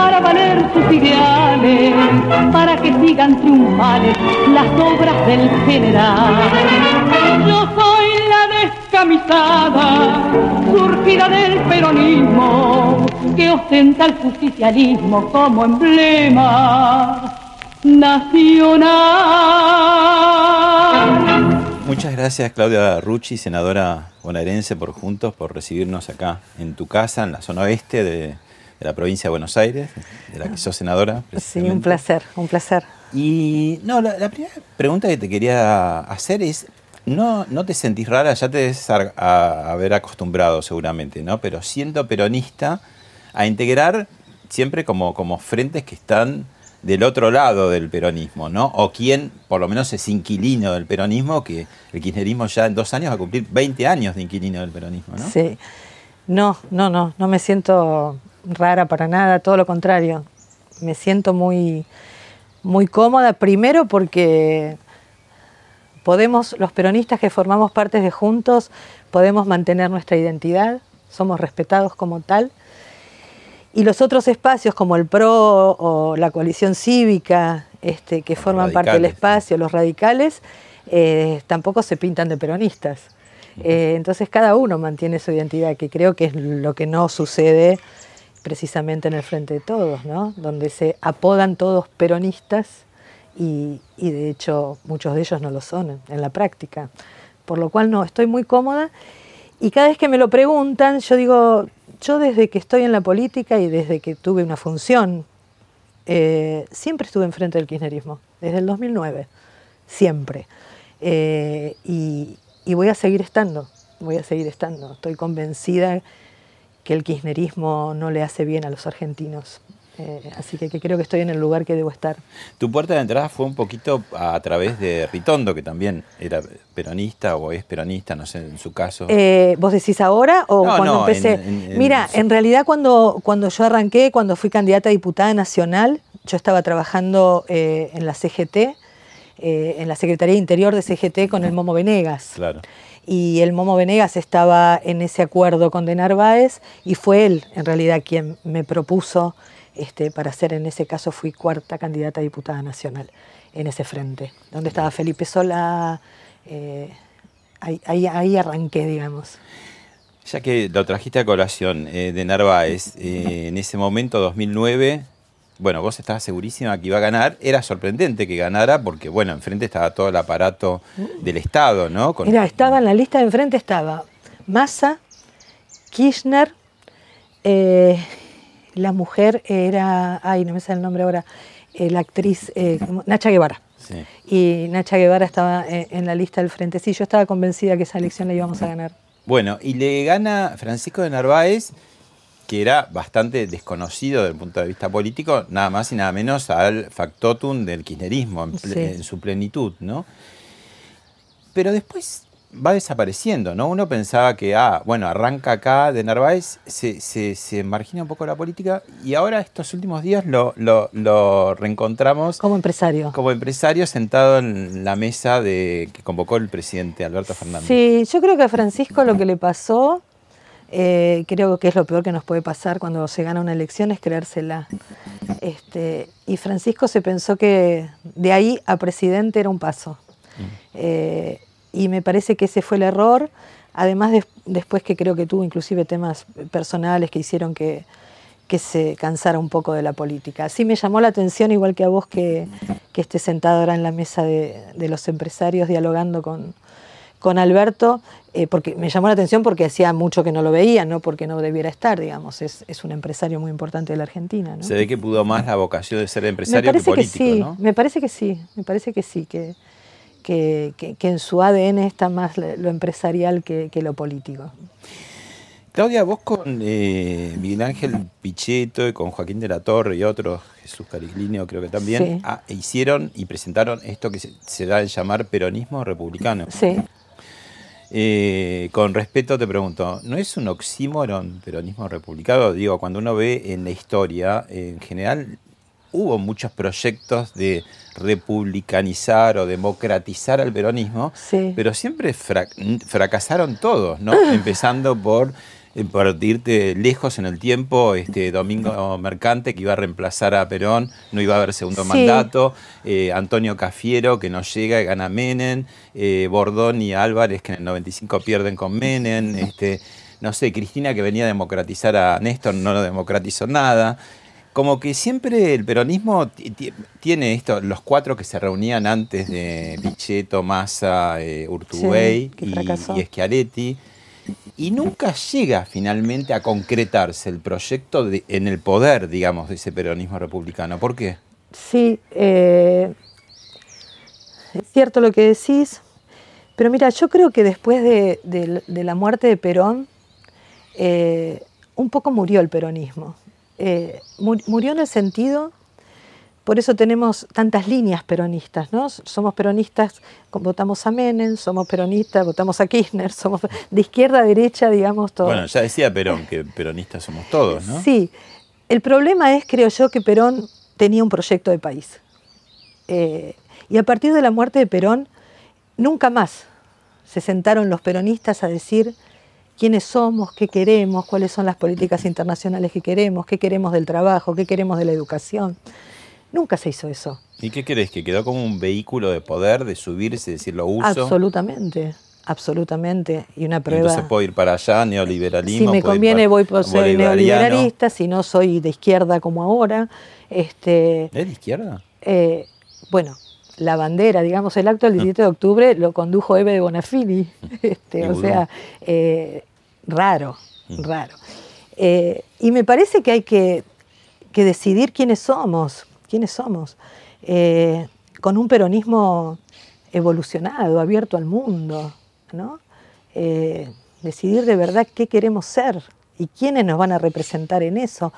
para valer sus ideales, para que sigan triunfales las obras del general. Yo soy la descamisada, surgida del peronismo, que ostenta el justicialismo como emblema nacional. Muchas gracias Claudia Rucci, senadora bonaerense por Juntos, por recibirnos acá en tu casa, en la zona oeste de de la provincia de Buenos Aires, de la que sos senadora. Sí, un placer, un placer. Y no, la, primera pregunta que te quería hacer es, no, no te sentís rara, ya te debes a, haber acostumbrado seguramente, ¿no? Pero siendo peronista, a integrar siempre como, como frentes que están del otro lado del peronismo, ¿no? O quien por lo menos es inquilino del peronismo, que el kirchnerismo ya en dos años va a cumplir 20 años de inquilino del peronismo, ¿no? Sí. No, no, no, no me siento rara para nada, todo lo contrario. Me siento muy, muy cómoda, primero porque podemos, los peronistas que formamos parte de Juntos, podemos mantener nuestra identidad, somos respetados como tal. Y los otros espacios como el PRO o la coalición cívica, este, que forman parte del espacio, los radicales, eh, tampoco se pintan de peronistas. Eh, entonces cada uno mantiene su identidad, que creo que es lo que no sucede precisamente en el Frente de Todos, ¿no? donde se apodan todos peronistas y, de hecho muchos de ellos no lo son en, la práctica. Por lo cual no, estoy muy cómoda y cada vez que me lo preguntan, yo digo, yo desde que estoy en la política y desde que tuve una función, eh, siempre estuve enfrente del kirchnerismo, desde el 2009, siempre. Eh, y, y voy a seguir estando, voy a seguir estando. Estoy convencida que el kirchnerismo no le hace bien a los argentinos. Eh, así que, creo que estoy en el lugar que debo estar. Tu puerta de entrada fue un poquito a través de Ritondo, que también era peronista o es peronista, no sé, en su caso. Eh, ¿Vos decís ahora o cuando empecé? Mira, en realidad cuando, cuando yo arranqué, cuando fui candidata a diputada nacional, yo estaba trabajando eh, en la CGT, en la Secretaría Interior de CGT con el Momo Venegas. Claro y el Momo Venegas estaba en ese acuerdo con De Narváez y fue él en realidad quien me propuso este, para ser en ese caso fui cuarta candidata a diputada nacional en ese frente, donde estaba Felipe Sola, eh, ahí, ahí, arranqué, digamos. Ya que lo trajiste a colación eh, de Narváez, eh, en ese momento, 2009, bueno, vos estabas segurísima que iba a ganar. Era sorprendente que ganara porque, bueno, enfrente estaba todo el aparato del Estado, ¿no? Mira, estaba en la lista de enfrente estaba Massa, Kirchner, eh, la mujer era, ay, no me sale el nombre ahora, eh, la actriz eh, Nacha Guevara. Sí. Y Nacha Guevara estaba en la lista del frente. Sí, yo estaba convencida que esa elección la íbamos a ganar. Bueno, y le gana Francisco de Narváez que era bastante desconocido desde el punto de vista político, nada más y nada menos al factotum del kirchnerismo en, su plenitud, ¿no? Pero después va desapareciendo, ¿no? Uno pensaba que, ah, bueno, arranca acá de Narváez, se, se, margina un poco la política y ahora estos últimos días lo, lo, reencontramos. Como empresario. Como empresario sentado en la mesa de, que convocó el presidente Alberto Fernández. Sí, yo creo que a Francisco lo que le pasó eh, creo que es lo peor que nos puede pasar cuando se gana una elección, es creérsela. Este, y Francisco se pensó que de ahí a presidente era un paso. Eh, y me parece que ese fue el error, además después que creo que tuvo inclusive temas personales que hicieron que, que se cansara un poco de la política. Sí me llamó la atención, igual que a vos, que, que esté sentado ahora en la mesa de, de los empresarios dialogando con, con Alberto, eh, porque me llamó la atención porque hacía mucho que no lo veía, no porque no debiera estar, digamos, es, es un empresario muy importante de la Argentina. Se ve que pudo más la vocación de ser empresario que político, que sí, Me parece que sí, me parece que sí, que, que, que, en su ADN está más lo empresarial que, que lo político. Claudia, vos con eh, Miguel Ángel Pichetto y con Joaquín de la Torre y otros, Jesús Cariglinio creo que también, ah, hicieron y presentaron esto que se, se da en llamar peronismo republicano. Sí. Eh, con respeto te pregunto, ¿no es un oxímoron peronismo republicano? Digo, cuando uno ve en la historia, en general hubo muchos proyectos de republicanizar o democratizar al peronismo, pero siempre fracasaron todos, ¿no? Empezando por eh, por irte lejos en el tiempo, este Domingo Mercante que iba a reemplazar a Perón, no iba a haber segundo mandato, eh, Antonio Cafiero que no llega y gana Menem, eh, Bordón y Álvarez que en el 95 pierden con Menem, este, no sé, Cristina que venía a democratizar a Néstor, no lo democratizó nada. Como que siempre el peronismo tiene esto, los cuatro que se reunían antes de Pichetto, Massa, Urtubey y, y Schiaretti y nunca llega finalmente a concretarse el proyecto en el poder, digamos, de ese peronismo republicano. ¿Por qué? Sí, eh, es cierto lo que decís, pero mira, yo creo que después de, la muerte de Perón, eh, un poco murió el peronismo. Eh, murió en el sentido por eso tenemos tantas líneas peronistas, ¿no? Somos peronistas, votamos a Menem, somos peronistas, votamos a Kirchner, somos de izquierda a derecha, digamos, todos. Bueno, ya decía Perón que peronistas somos todos, ¿no? Sí. El problema es, creo yo, que Perón tenía un proyecto de país. Eh, y a partir de la muerte de Perón, nunca más se sentaron los peronistas a decir quiénes somos, qué queremos, cuáles son las políticas internacionales que queremos, qué queremos del trabajo, qué queremos de la educación. Nunca se hizo eso. ¿Y qué crees? ¿Que quedó como un vehículo de poder, de subirse, decir lo uso? Absolutamente, absolutamente. Y una prueba. Entonces puedo ir para allá, neoliberalismo. Si me conviene, voy por ser neoliberalista, si no soy de izquierda como ahora. Este, ¿Es de izquierda? Eh, bueno, la bandera, digamos, el acto del 17 de octubre lo condujo Eve de Bonafini. Este, o sea, eh, raro, mm. raro. Eh, y me parece que hay que, que decidir quiénes somos quiénes somos, eh, con un peronismo evolucionado, abierto al mundo, ¿no? Eh, decidir de verdad qué queremos ser y quiénes nos van a representar en eso.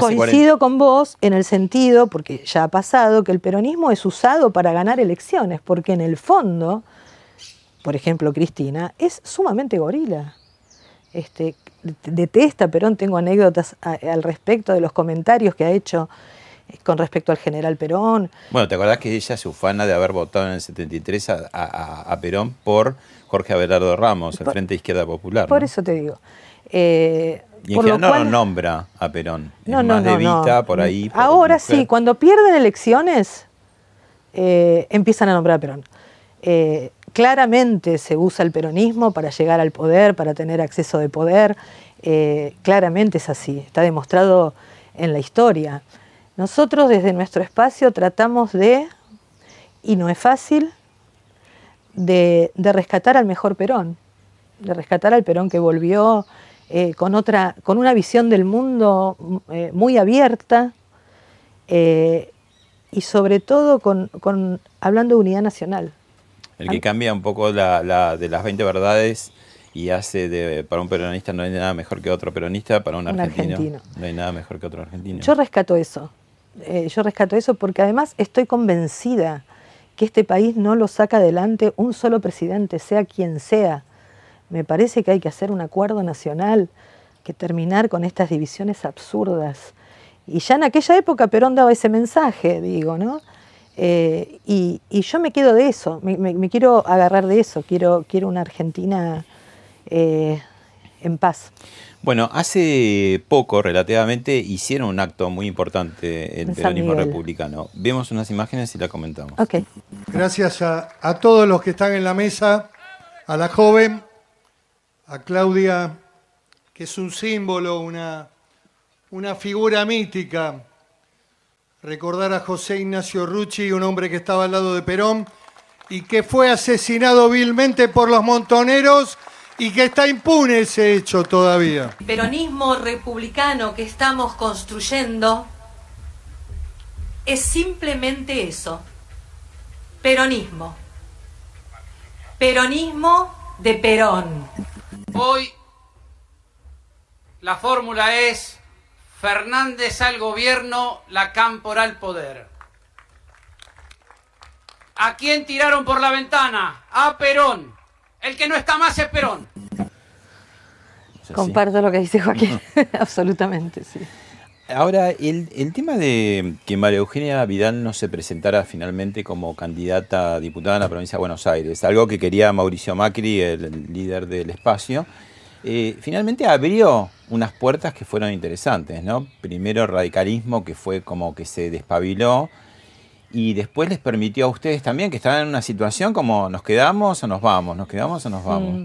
Coincido con vos en el sentido, porque ya ha pasado, que el peronismo es usado para ganar elecciones, porque en el fondo, por ejemplo, Cristina, es sumamente gorila. Este, detesta Perón, tengo anécdotas al respecto de los comentarios que ha hecho con respecto al general Perón. Bueno, ¿te acordás que ella se ufana de haber votado en el 73 a, Perón por Jorge Abelardo Ramos, el Frente Izquierda Popular? Por eso te digo. Eh, y en general no lo nombra a Perón. No, no, más de Vita, por ahí. Ahora sí, cuando pierden elecciones, eh, empiezan a nombrar a Perón. Eh, claramente se usa el peronismo para llegar al poder, para tener acceso de poder. claramente es así, está demostrado en la historia. Nosotros desde nuestro espacio tratamos de, y no es fácil, de, rescatar al mejor Perón, de rescatar al Perón que volvió eh, con, otra, con una visión del mundo eh, muy abierta eh, y sobre todo con, hablando de unidad nacional. El que cambia un poco la, de las 20 verdades y hace de, para un peronista no hay nada mejor que otro peronista, para un, argentino, no hay nada mejor que otro argentino. Yo rescato eso. Eh, yo rescato eso porque además estoy convencida que este país no lo saca adelante un solo presidente, sea quien sea. Me parece que hay que hacer un acuerdo nacional, que terminar con estas divisiones absurdas. Y ya en aquella época Perón daba ese mensaje, digo, ¿no? Eh, y, yo me quedo de eso, me, quiero agarrar de eso, quiero, quiero una Argentina eh, en paz. Bueno, hace poco, relativamente, hicieron un acto muy importante el peronismo republicano. Vemos unas imágenes y la comentamos. Okay. Gracias a, todos los que están en la mesa a la joven, a Claudia, que es un símbolo, una, una figura mítica. Recordar a José Ignacio Rucci, un hombre que estaba al lado de Perón y que fue asesinado vilmente por los montoneros y que está impune ese hecho todavía. peronismo republicano que estamos construyendo es simplemente eso, peronismo. Peronismo de Perón. Hoy la fórmula es Fernández al gobierno, la Cámpora al poder. ¿A quién tiraron por la ventana? A Perón. El que no está más es Perón. Comparto lo que dice Joaquín, absolutamente, sí. Ahora, el, el, tema de que María Eugenia Vidal no se presentara finalmente como candidata a diputada en la provincia de Buenos Aires, algo que quería Mauricio Macri, el líder del espacio, eh, finalmente abrió unas puertas que fueron interesantes, ¿no? Primero radicalismo, que fue como que se despabiló, y después les permitió a ustedes también que estaban en una situación como nos quedamos o nos vamos, nos quedamos o nos vamos. Mm,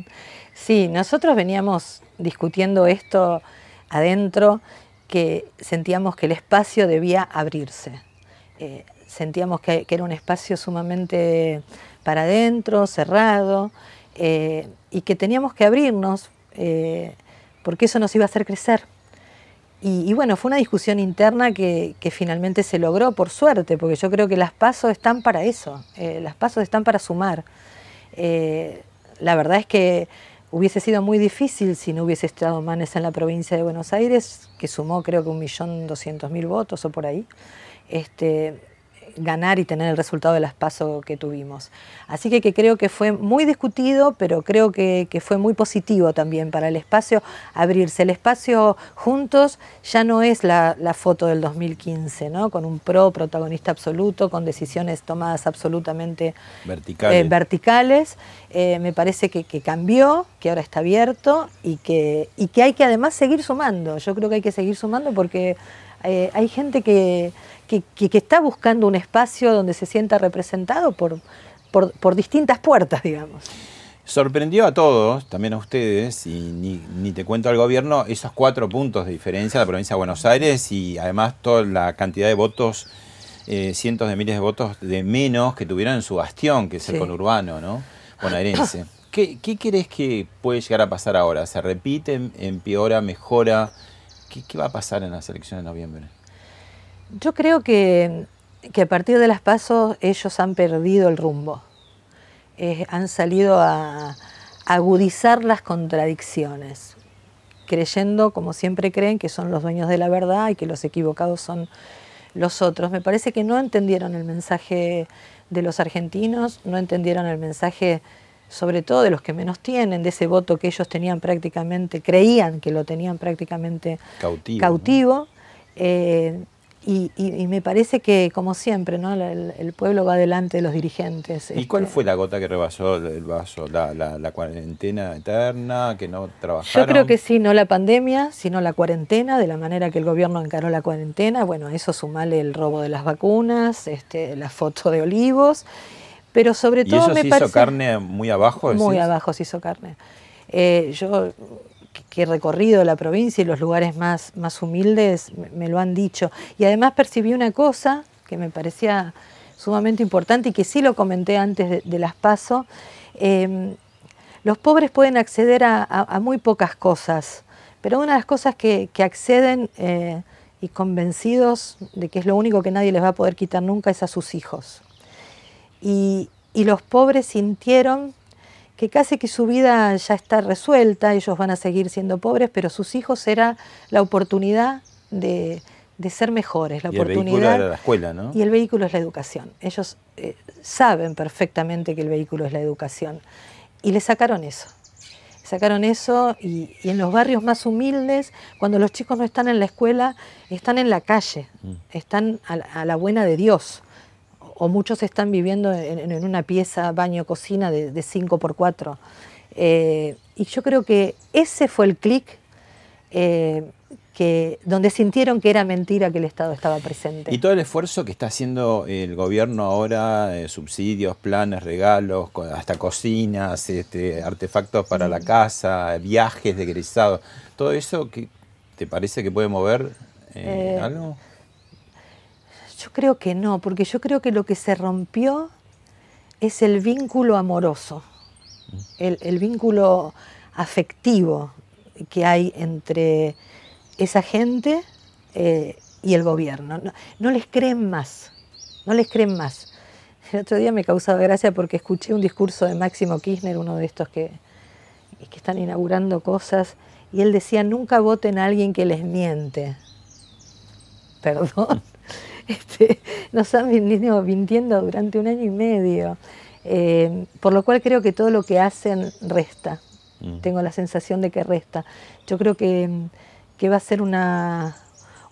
sí, nosotros veníamos discutiendo esto adentro, que sentíamos que el espacio debía abrirse. Eh, sentíamos que, era un espacio sumamente para adentro, cerrado, eh, y que teníamos que abrirnos eh, porque eso nos iba a hacer crecer. Y, bueno, fue una discusión interna que, finalmente se logró, por suerte, porque yo creo que las pasos están para eso, eh, las pasos están para sumar. Eh, la verdad es que hubiese sido muy difícil si no hubiese estado Manes en la provincia de Buenos Aires, que sumó creo que un millón doscientos mil votos o por ahí. Este, ganar y tener el resultado de las pasos que tuvimos. Así que, que, creo que fue muy discutido, pero creo que, que, fue muy positivo también para el espacio abrirse. El espacio juntos ya no es la, la foto del 2015, ¿no? con un pro protagonista absoluto, con decisiones tomadas absolutamente verticales. Eh, verticales. Eh, me parece que, que, cambió, que ahora está abierto y que, y que hay que además seguir sumando. Yo creo que hay que seguir sumando porque eh, hay gente que que, está buscando un espacio donde se sienta representado por, por, distintas puertas, digamos. Sorprendió a todos, también a ustedes, y ni, te cuento al gobierno, esos cuatro puntos de diferencia de la provincia de Buenos Aires y además toda la cantidad de votos, eh, cientos de miles de votos de menos que tuvieron en su bastión, que es el conurbano, ¿no? Bonaerense. ¿Qué, ¿Qué crees que puede llegar a pasar ahora? ¿Se repite, empeora, mejora? ¿Qué, ¿Qué va a pasar en las elecciones de noviembre? Yo creo que, a partir de las pasos ellos han perdido el rumbo. Han salido a, agudizar las contradicciones, creyendo, como siempre creen, que son los dueños de la verdad y que los equivocados son los otros. Me parece que no entendieron el mensaje de los argentinos, no entendieron el mensaje sobre todo de los que menos tienen, de ese voto que ellos tenían prácticamente, creían que lo tenían prácticamente cautivo. Eh, y, me parece que, como siempre, ¿no? el, pueblo va delante de los dirigentes. ¿Y cuál este. fue la gota que rebasó el vaso? ¿La, cuarentena eterna? ¿Que no trabajaron? Yo creo que sí, no la pandemia, sino la cuarentena, de la manera que el gobierno encaró la cuarentena. Bueno, eso sumale el robo de las vacunas, este, la foto de olivos, pero sobre todo ¿Y eso se hizo carne muy abajo? Muy abajo se hizo carne. Eh, yo que he recorrido la provincia y los lugares más, más humildes me, lo han dicho. Y además percibí una cosa que me parecía sumamente importante y que sí lo comenté antes de, las PASO. Em, los pobres pueden acceder a, muy pocas cosas, pero una de las cosas que, acceden eh, y convencidos de que es lo único que nadie les va a poder quitar nunca es a sus hijos. Y, y los pobres sintieron que casi que su vida ya está resuelta, ellos van a seguir siendo pobres, pero sus hijos era la oportunidad de, ser mejores, la y oportunidad. El vehículo era la escuela, ¿no? Y el vehículo es la educación. Ellos eh, saben perfectamente que el vehículo es la educación. Y le sacaron eso. Sacaron eso y, en los barrios más humildes, cuando los chicos no están en la escuela, están en la calle, mm. están a la buena de Dios o muchos están viviendo en, una pieza, baño, cocina de, 5 por 4 eh, y yo creo que ese fue el clic eh, que, donde sintieron que era mentira que el Estado estaba presente. Y todo el esfuerzo que está haciendo el gobierno ahora, eh, subsidios, planes, regalos, hasta cocinas, este, artefactos para la casa, viajes de egresados, todo eso, que ¿te parece que puede mover eh, algo? Yo creo que no, porque yo creo que lo que se rompió es el vínculo amoroso, el, vínculo afectivo que hay entre esa gente eh, y el gobierno. No, les creen más, no les creen más. El otro día me causaba gracia porque escuché un discurso de Máximo Kirchner, uno de estos que, que están inaugurando cosas, y él decía, nunca voten a alguien que les miente. Perdón. Este, nos han venido mintiendo durante un año y medio, eh, por lo cual creo que todo lo que hacen resta. Mm. Tengo la sensación de que resta. Yo creo que, va a ser una,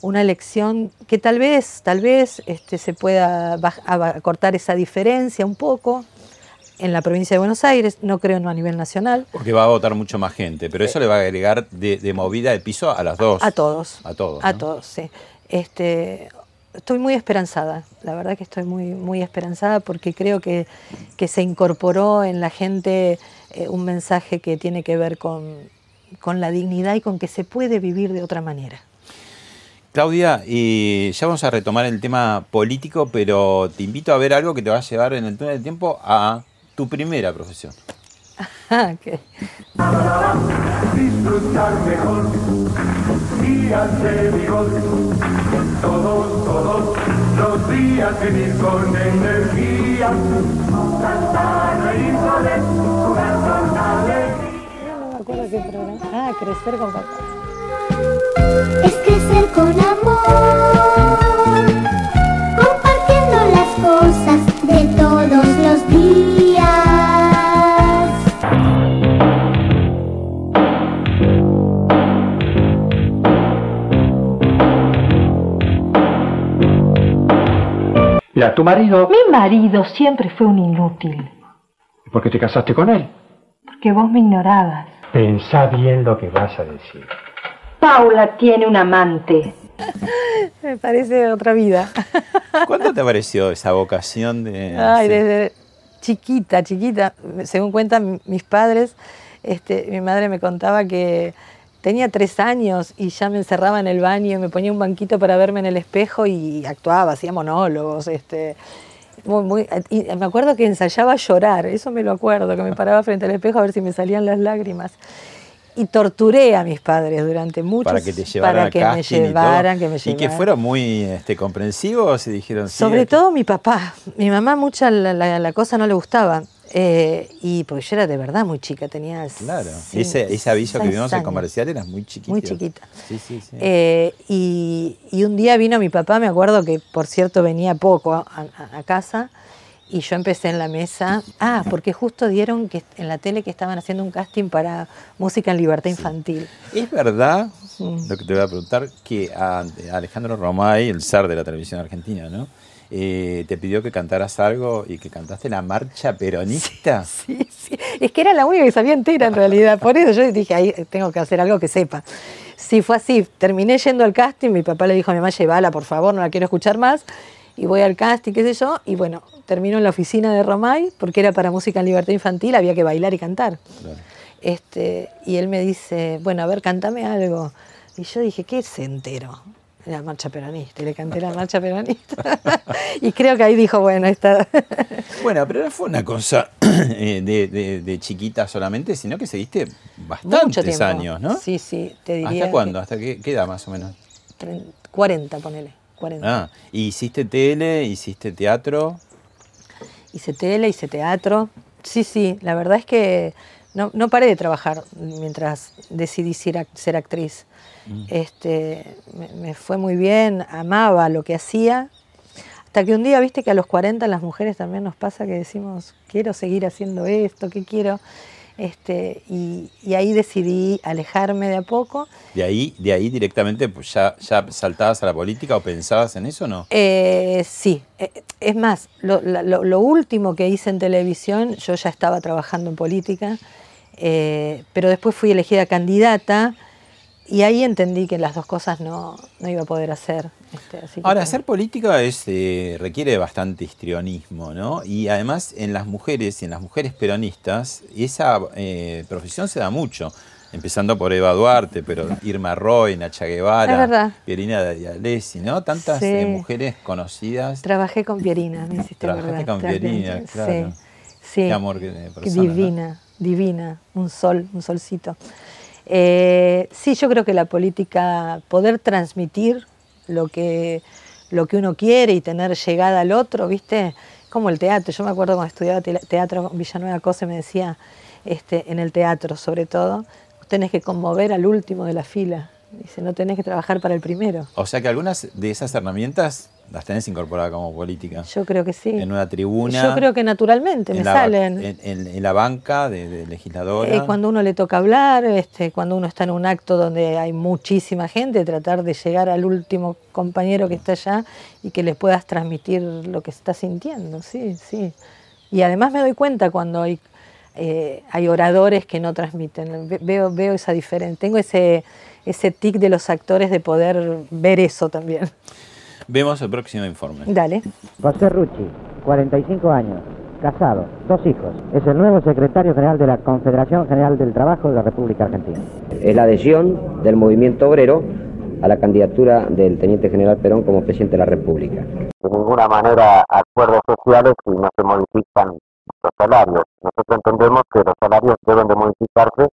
una elección que tal vez, tal vez este, se pueda cortar esa diferencia un poco, en la provincia de Buenos Aires, no creo no a nivel nacional. Porque va a votar mucho más gente, pero eso le va a agregar de, movida de piso a las dos. A todos. A todos. A todos, sí. Este, estoy muy esperanzada, la verdad que estoy muy, muy esperanzada porque creo que, se incorporó en la gente eh, un mensaje que tiene que ver con, la dignidad y con que se puede vivir de otra manera. Claudia, y ya vamos a retomar el tema político, pero te invito a ver algo que te va a llevar en el túnel del tiempo a tu primera profesión. Ah, okay. Disfrutar mejor, días de vigor, todos, todos los días vivir con energía, cantar, reír, soler, jugar con alegría. No me acuerdo qué programa. Ah, crecer con papá. Es crecer con amor, compartiendo las cosas de todos Mira, tu marido... Mi marido siempre fue un inútil. ¿Por qué te casaste con él? Porque vos me ignorabas. Pensá bien lo que vas a decir. Paula tiene un amante. me parece otra vida. ¿Cuándo te pareció esa vocación de...? Ay, desde chiquita, chiquita. Según cuentan mis padres, este, mi madre me contaba que Tenía tres años y ya me encerraba en el baño, me ponía un banquito para verme en el espejo y actuaba, hacía monólogos. Este, muy, y me acuerdo que ensayaba llorar, eso me lo acuerdo, que me paraba frente al espejo a ver si me salían las lágrimas. Y torturé a mis padres durante muchos para que te llevaran, para que me llevaran, que me llevaran. Y que fueron muy este, comprensivos y dijeron Sobre todo mi papá. Mi mamá mucha la cosa no le gustaba. Eh, y porque yo era de verdad muy chica, tenía. Claro, ese, ese, aviso que vimos en comercial era muy chiquita. Muy chiquita. Sí, sí, sí. Eh, y, y, un día vino mi papá, me acuerdo que por cierto venía poco a, casa, y yo empecé en la mesa. Ah, porque justo dieron que en la tele que estaban haciendo un casting para música en libertad infantil. Es verdad, lo que te voy a preguntar, que a Alejandro Romay, el zar de la televisión argentina, ¿no? Eh, te pidió que cantaras algo y que cantaste la marcha peronista. Sí, sí, Es que era la única que sabía entera en realidad. Por eso yo dije, ahí tengo que hacer algo que sepa. Sí, fue así. Terminé yendo al casting, mi papá le dijo a mi mamá, llévala, por favor, no la quiero escuchar más. Y voy al casting, qué sé yo, y bueno, termino en la oficina de Romay, porque era para música en libertad infantil, había que bailar y cantar. Este, y él me dice, bueno, a ver, cántame algo. Y yo dije, ¿qué es entero? La marcha peronista, y le canté la marcha peronista. y creo que ahí dijo, bueno, está. bueno, pero no fue una cosa eh, de, chiquita solamente, sino que seguiste bastantes años, ¿no? Sí, sí, te diría. ¿Hasta cuándo? ¿Hasta qué, edad más o menos? 40, ponele. 40. Ah, ¿y hiciste tele, hiciste teatro? Hice tele, hice teatro. Sí, sí, la verdad es que no, no paré de trabajar mientras decidí ser actriz. Mm. Este, me, fue muy bien, amaba lo que hacía. Hasta que un día, viste que a los 40 las mujeres también nos pasa que decimos, quiero seguir haciendo esto, ¿qué quiero? Este, y, ahí decidí alejarme de a poco. ¿De ahí, de ahí directamente pues ya, ya saltabas a la política o pensabas en eso o no? Eh, sí, eh, es más, lo, lo, último que hice en televisión, yo ya estaba trabajando en política, eh, pero después fui elegida candidata y ahí entendí que las dos cosas no, no iba a poder hacer. este, así Ahora, ser política es, eh, requiere bastante histrionismo, ¿no? Y además en las mujeres y en las mujeres peronistas, esa eh, profesión se da mucho. Empezando por Eva Duarte, pero Irma Roy, Nacha Guevara. Pierina Dialesi, ¿no? Tantas Sí. eh, mujeres conocidas. Trabajé con Pierina, me hiciste Trabajaste con. Pierina, claro. Sí, sí. Qué amor que- ¿no? divina, divina, un sol, un solcito. Eh, sí, yo creo que la política, poder transmitir lo que, lo que uno quiere y tener llegada al otro, ¿viste? Como el teatro. Yo me acuerdo cuando estudiaba te- teatro en Villanueva Cose, me decía, este, en el teatro sobre todo, tenés que conmover al último de la fila. Dice, no tenés que trabajar para el primero. O sea que algunas de esas herramientas las tenés incorporadas como política. Yo creo que sí. En una tribuna. Yo creo que naturalmente me la, salen. En, en- en la banca de, de legisladora. Eh, cuando uno le toca hablar, este, cuando uno está en un acto donde hay muchísima gente, tratar de llegar al último compañero que está allá y que les puedas transmitir lo que está sintiendo, sí, sí. Y además me doy cuenta cuando hay, eh, hay oradores que no transmiten, Ve- veo, veo esa diferencia, tengo ese, ese tic de los actores de poder ver eso también. Vemos el próximo informe. Dale. José Rucci, 45 años, casado, dos hijos. Es el nuevo secretario general de la Confederación General del Trabajo de la República Argentina. Es la adhesión del movimiento obrero a la candidatura del teniente general Perón como presidente de la República. de ninguna manera acuerdos sociales si no se modifican los salarios. Nosotros entendemos que los salarios deben de modificarse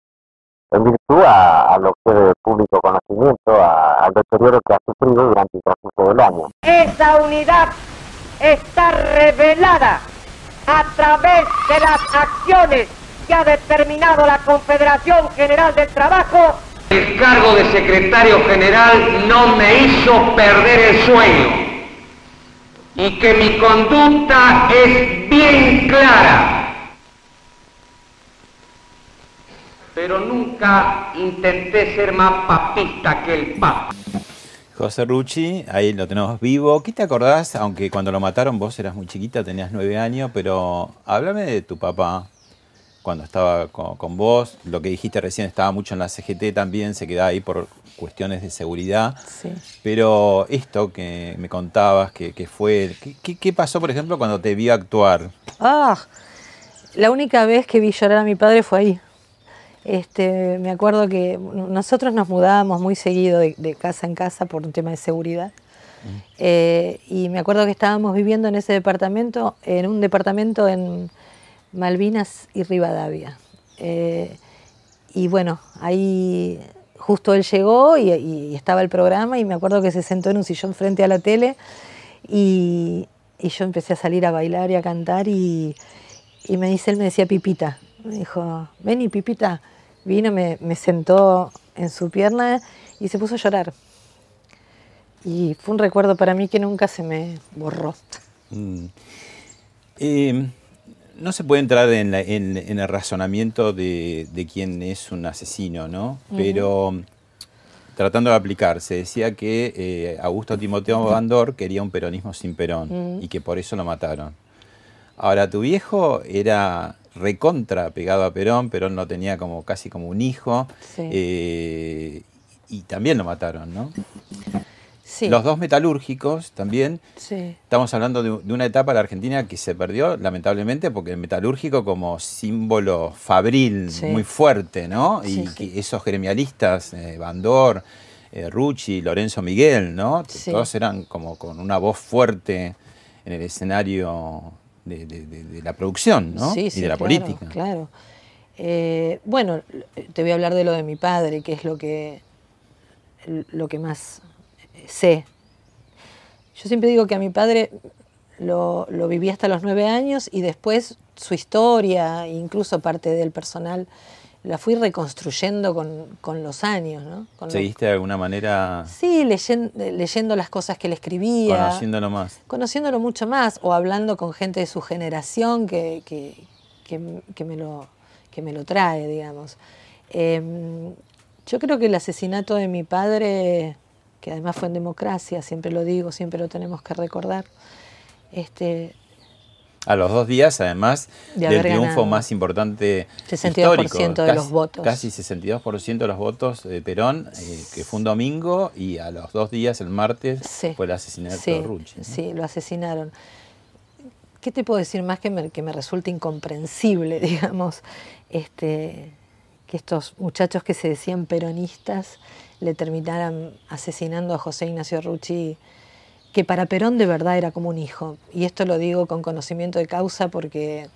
en virtud a, a lo que es de público conocimiento, a- al deterioro que ha sufrido durante el transcurso del año. Esa unidad está revelada a través de las acciones que ha determinado la Confederación General del Trabajo. El cargo de secretario general no me hizo perder el sueño y que mi conducta es bien clara. Pero nunca intenté ser más papista que el Papa. José Rucci, ahí lo tenemos vivo. ¿Qué te acordás? Aunque cuando lo mataron vos eras muy chiquita, tenías nueve años, pero háblame de tu papá cuando estaba con, con vos. Lo que dijiste recién estaba mucho en la CGT también, se quedaba ahí por cuestiones de seguridad. Sí. Pero esto que me contabas, que, que fue, ¿qué, qué, qué pasó, por ejemplo, cuando te vi actuar? Ah, la única vez que vi llorar a mi padre fue ahí. Este, me acuerdo que nosotros nos mudábamos muy seguido de, de casa en casa por un tema de seguridad. Eh, y me acuerdo que estábamos viviendo en ese departamento, en un departamento en Malvinas y Rivadavia. Eh, y bueno, ahí justo él llegó y, y estaba el programa y me acuerdo que se sentó en un sillón frente a la tele y, y yo empecé a salir a bailar y a cantar y, y me dice, él me decía Pipita. Me dijo, vení Pipita. Vino, me, me sentó en su pierna y se puso a llorar. Y fue un recuerdo para mí que nunca se me borró. Mm. Eh, no se puede entrar en, la- en- en el razonamiento de, de quién es un asesino, ¿no? Pero tratando de aplicar, se decía que eh, Augusto Timoteo Bandor quería un peronismo sin Perón Mm. y que por eso lo mataron. Ahora, tu viejo era recontra pegado a Perón, Perón lo tenía como casi como un hijo, Sí. eh, y también lo mataron, ¿no? Sí. Los dos metalúrgicos también Sí. Estamos hablando de, de una etapa de la Argentina que se perdió, lamentablemente, porque el metalúrgico como símbolo fabril Sí. muy fuerte, ¿no? Y que esos gremialistas, eh, Bandor, eh, Rucci, Lorenzo Miguel, ¿no? Todos eran como con una voz fuerte en el escenario de, de- de- de la producción, ¿no? Sí, y sí, de la claro, política. Claro. Eh, bueno, te voy a hablar de lo de mi padre, que es lo que, lo que más sé. Yo siempre digo que a mi padre lo, lo viví hasta los nueve años y después su historia, incluso parte del personal, la fui reconstruyendo con, con los años, ¿no? Con lo- ¿Seguiste de alguna manera sí, leyen- leyendo las cosas que él escribía conociéndolo más? conociéndolo mucho más o hablando con gente de su generación que, que, que- que me, lo, que me lo trae, digamos. Em, yo creo que el asesinato de mi padre, que además fue en democracia, siempre lo digo, siempre lo tenemos que recordar, este, A los dos días, además, De del triunfo más importante 62% histórico. de Casi- los votos. Casi 62% de los votos de Perón, eh, que fue un domingo, y a los dos días, el martes, Sí. fue el asesinato Sí, de Rucci. ¿no? sí, lo asesinaron. ¿Qué te puedo decir más que me, que me resulta incomprensible, digamos, este, que estos muchachos que se decían peronistas le terminaran asesinando a José Ignacio Rucci, que para Perón de verdad era como un hijo. Y esto lo digo con conocimiento de causa porque,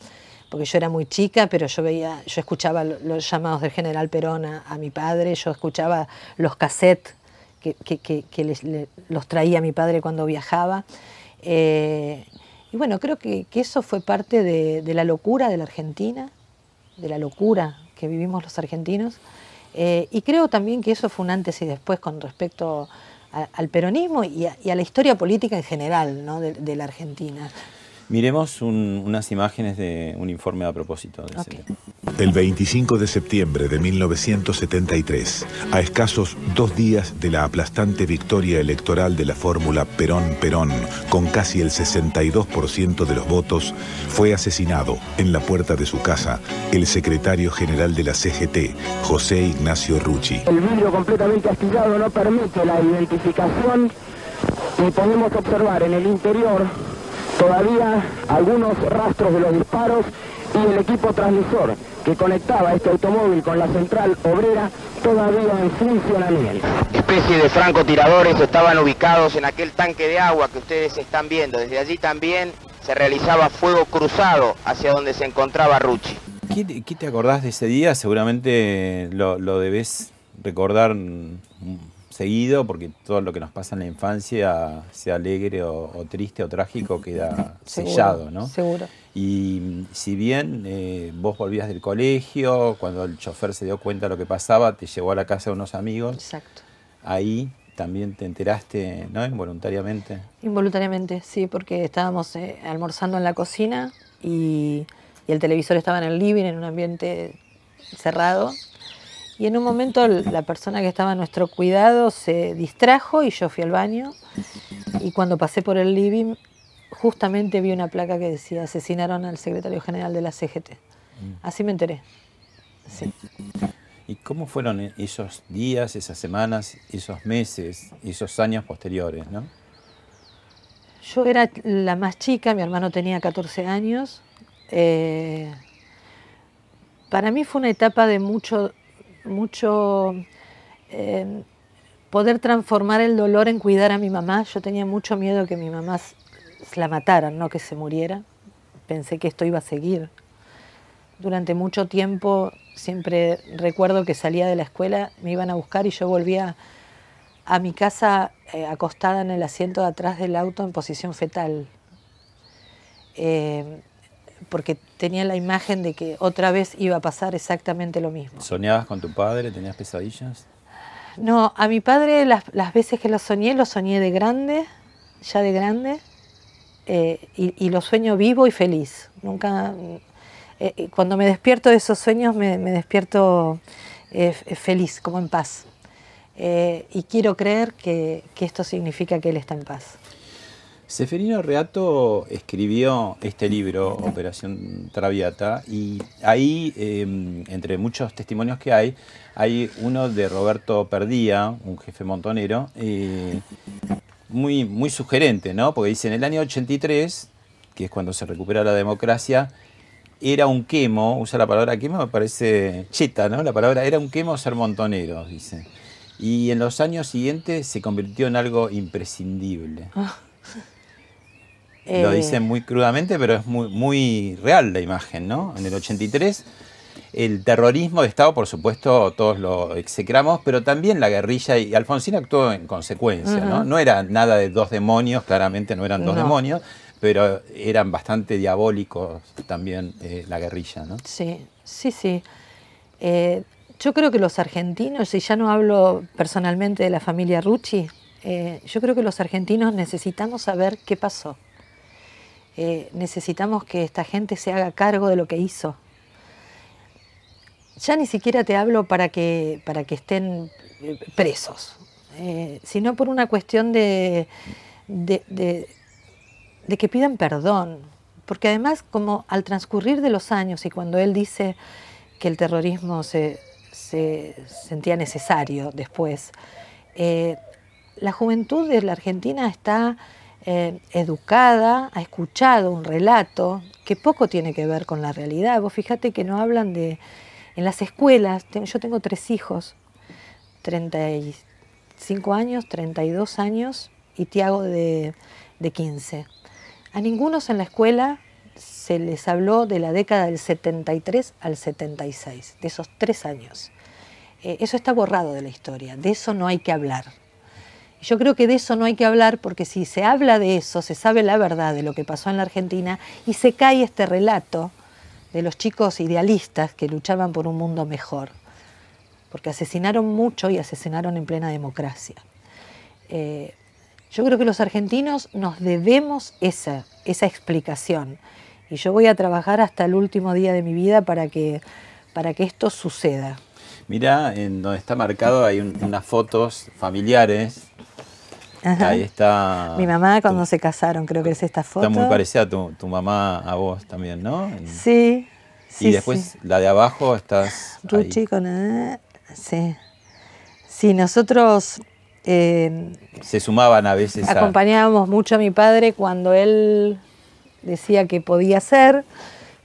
porque yo era muy chica, pero yo veía, yo escuchaba lo- los llamados del general Perón a, a mi padre, yo escuchaba los cassettes que, que- los traía mi padre cuando viajaba. Eh, y bueno, creo que, que eso fue parte de, de la locura de la Argentina, de la locura que vivimos los argentinos. Eh, y creo también que eso fue un antes y después con respecto a- al peronismo y a, la historia política en general ¿no? de la Argentina. Miremos un- unas imágenes de un informe a propósito de ese tema. El 25 de septiembre de 1973, a escasos dos días de la aplastante victoria electoral de la fórmula Perón-Perón, con casi el 62% de los votos, fue asesinado en la puerta de su casa el secretario general de la CGT, José Ignacio Rucci. El vidrio completamente astillado no permite la identificación y podemos observar en el interior todavía algunos rastros de los disparos y el equipo transmisor que conectaba este automóvil con la central obrera todavía en funcionamiento. especie de francotiradores estaban ubicados en aquel tanque de agua que ustedes están viendo. Desde allí también se realizaba fuego cruzado hacia donde se encontraba Rucci. ¿Qué, te- qué te acordás de ese día? Seguramente lo, lo debes recordar seguido, porque todo lo que nos pasa en la infancia, sea alegre o, o triste o trágico, queda Seguro, sellado, ¿no? Seguro. Y si bien eh, vos volvías del colegio, cuando el chofer se dio cuenta de lo que pasaba, te llevó a la casa de unos amigos. Exacto. Ahí también te enteraste, ¿no? Involuntariamente. Involuntariamente, sí, porque estábamos eh, almorzando en la cocina y, y el televisor estaba en el living, en un ambiente cerrado. Y en un momento la persona que estaba a nuestro cuidado se distrajo y yo fui al baño. Y cuando pasé por el living, justamente vi una placa que decía asesinaron al secretario general de la CGT. Así me enteré. Sí. ¿Y cómo fueron e- esos días, esas semanas, esos meses, esos años posteriores, no? Yo era la más chica, mi hermano tenía 14 años. Eh, para mí fue una etapa de mucho, mucho eh, poder transformar el dolor en cuidar a mi mamá. Yo tenía mucho miedo que mi mamá la mataran, no que se muriera. Pensé que esto iba a seguir. Durante mucho tiempo siempre recuerdo que salía de la escuela, me iban a buscar y yo volvía a mi casa eh, acostada en el asiento de atrás del auto en posición fetal. Eh, porque tenía la imagen de que otra vez iba a pasar exactamente lo mismo. ¿Soñabas con tu padre? ¿Tenías pesadillas? No, a mi padre las, las veces que lo soñé, lo soñé de grande, ya de grande, eh, y, y lo sueño vivo y feliz. Nunca, eh, eh, cuando me despierto de esos sueños, me, me despierto eh, feliz, como en paz. Y quiero creer que, que esto significa que él está en paz. Seferino Reato escribió este libro, Operación Traviata, y ahí, eh, entre muchos testimonios que hay, hay uno de Roberto Perdía, un jefe montonero, eh, muy, muy sugerente, ¿no? Porque dice, en el año 83, que es cuando se recupera la democracia, era un quemo, usa la palabra quemo, me parece cheta, ¿no? La palabra era un quemo ser montonero, dice. Y en los años siguientes se convirtió en algo imprescindible. Lo Eh, dicen muy crudamente, pero es muy, muy real la imagen, ¿no? En el 83, el terrorismo de Estado, por supuesto, todos lo execramos, pero también la guerrilla y Alfonsín actuó en consecuencia, ¿no? No era nada de dos demonios, claramente no eran dos No. demonios, pero eran bastante diabólicos también eh, la guerrilla, ¿no? Sí, sí, sí. Eh, yo creo que los argentinos, y ya no hablo personalmente de la familia Rucci, eh, yo creo que los argentinos necesitamos saber qué pasó. Eh, necesitamos que esta gente se haga cargo de lo que hizo. Ya ni siquiera te hablo para que, para que estén eh, presos, eh, sino por una cuestión de, de, de- de que pidan perdón, porque además como al transcurrir de los años y cuando él dice que el terrorismo se, se sentía necesario después, eh, la juventud de la Argentina está eh, educada, ha escuchado un relato que poco tiene que ver con la realidad. Vos fíjate que no hablan de... En las escuelas, yo tengo tres hijos, 35 años, 32 años y Tiago de, de 15. A ningunos en la escuela se les habló de la década del 73 al 76, de esos tres años. Eh, eso está borrado de la historia, de eso no hay que hablar. Yo creo que de eso no hay que hablar porque si se habla de eso, se sabe la verdad de lo que pasó en la Argentina y se cae este relato de los chicos idealistas que luchaban por un mundo mejor, porque asesinaron mucho y asesinaron en plena democracia. Eh, yo creo que los argentinos nos debemos esa, esa explicación y yo voy a trabajar hasta el último día de mi vida para que, para que esto suceda. Mira, en donde está marcado hay un- unas fotos familiares. Ajá. Ahí está. Mi mamá cuando se casaron, creo que es esta foto. Está muy parecida a tu, tu mamá a vos también, ¿no? Sí, sí. y después sí. la de abajo estás. ahí. Ruchi con... eh, sí. Sí, nosotros eh, Se sumaban a veces a. acompañábamos mucho a mi padre cuando él decía que podía ser,